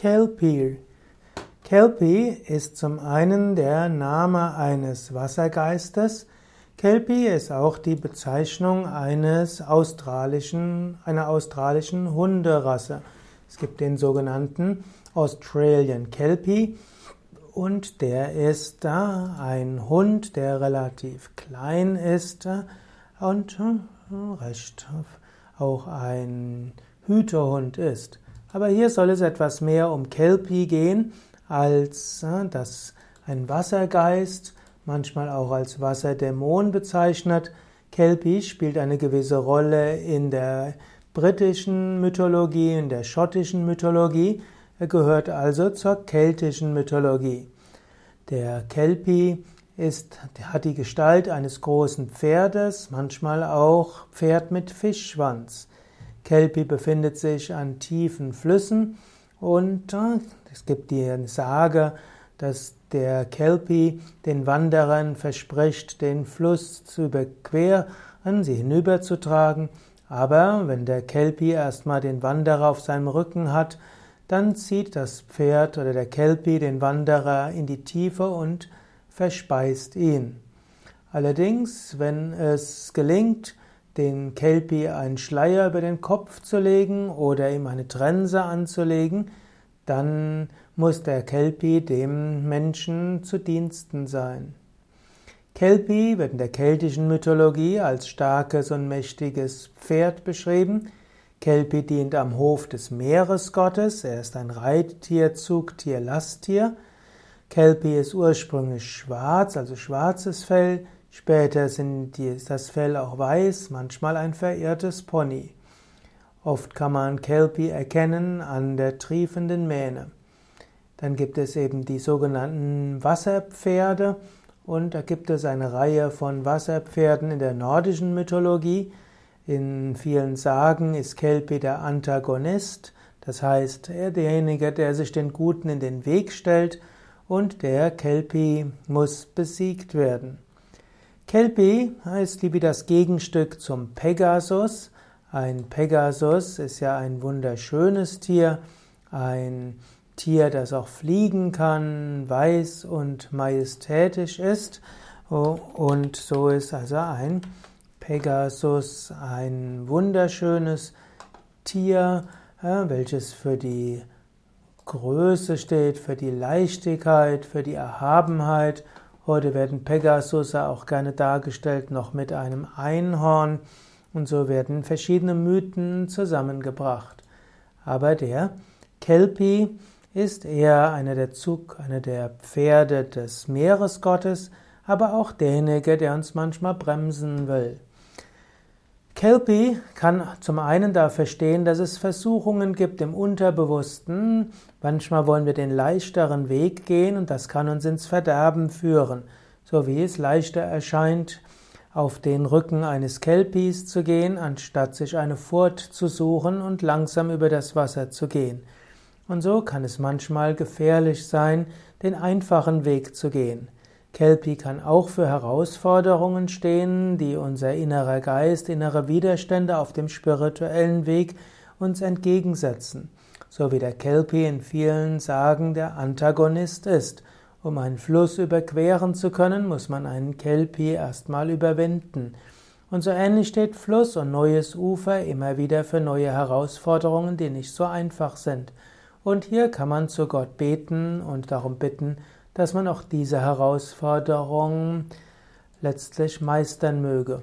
Kelpie. Kelpie ist zum einen der Name eines Wassergeistes. Kelpie ist auch die Bezeichnung eines australischen, einer australischen Hunderasse. Es gibt den sogenannten Australian Kelpie und der ist da ein Hund, der relativ klein ist und recht auch ein Hütehund ist. Aber hier soll es etwas mehr um Kelpie gehen, als äh, dass ein Wassergeist, manchmal auch als Wasserdämon bezeichnet. Kelpie spielt eine gewisse Rolle in der britischen Mythologie, in der schottischen Mythologie. Er gehört also zur keltischen Mythologie. Der Kelpie ist, hat die Gestalt eines großen Pferdes, manchmal auch Pferd mit Fischschwanz. Kelpie befindet sich an tiefen Flüssen und äh, es gibt die Sage, dass der Kelpie den Wanderern verspricht, den Fluss zu überqueren, sie hinüberzutragen. Aber wenn der Kelpie erstmal den Wanderer auf seinem Rücken hat, dann zieht das Pferd oder der Kelpie den Wanderer in die Tiefe und verspeist ihn. Allerdings, wenn es gelingt, den Kelpie einen Schleier über den Kopf zu legen oder ihm eine Trense anzulegen, dann muss der Kelpie dem Menschen zu Diensten sein. Kelpie wird in der keltischen Mythologie als starkes und mächtiges Pferd beschrieben. Kelpie dient am Hof des Meeresgottes. Er ist ein Reittier, Zugtier, Lasttier. Kelpie ist ursprünglich schwarz, also schwarzes Fell. Später die, ist das Fell auch weiß, manchmal ein verirrtes Pony. Oft kann man Kelpie erkennen an der triefenden Mähne. Dann gibt es eben die sogenannten Wasserpferde und da gibt es eine Reihe von Wasserpferden in der nordischen Mythologie. In vielen Sagen ist Kelpie der Antagonist, das heißt, er derjenige, der sich den Guten in den Weg stellt und der Kelpie muss besiegt werden. Kelpie heißt wie das Gegenstück zum Pegasus. Ein Pegasus ist ja ein wunderschönes Tier, ein Tier, das auch fliegen kann, weiß und majestätisch ist. Und so ist also ein Pegasus ein wunderschönes Tier, welches für die Größe steht, für die Leichtigkeit, für die Erhabenheit Heute werden Pegasus auch gerne dargestellt noch mit einem Einhorn und so werden verschiedene Mythen zusammengebracht. Aber der Kelpie ist eher einer der Zug, einer der Pferde des Meeresgottes, aber auch derjenige, der uns manchmal bremsen will. Kelpie kann zum einen da verstehen, dass es Versuchungen gibt im Unterbewussten. Manchmal wollen wir den leichteren Weg gehen und das kann uns ins Verderben führen. So wie es leichter erscheint, auf den Rücken eines Kelpies zu gehen, anstatt sich eine Furt zu suchen und langsam über das Wasser zu gehen. Und so kann es manchmal gefährlich sein, den einfachen Weg zu gehen. Kelpie kann auch für Herausforderungen stehen, die unser innerer Geist, innere Widerstände auf dem spirituellen Weg uns entgegensetzen. So wie der Kelpie in vielen Sagen der Antagonist ist. Um einen Fluss überqueren zu können, muss man einen Kelpie erstmal überwinden. Und so ähnlich steht Fluss und neues Ufer immer wieder für neue Herausforderungen, die nicht so einfach sind. Und hier kann man zu Gott beten und darum bitten, dass man auch diese Herausforderung letztlich meistern möge.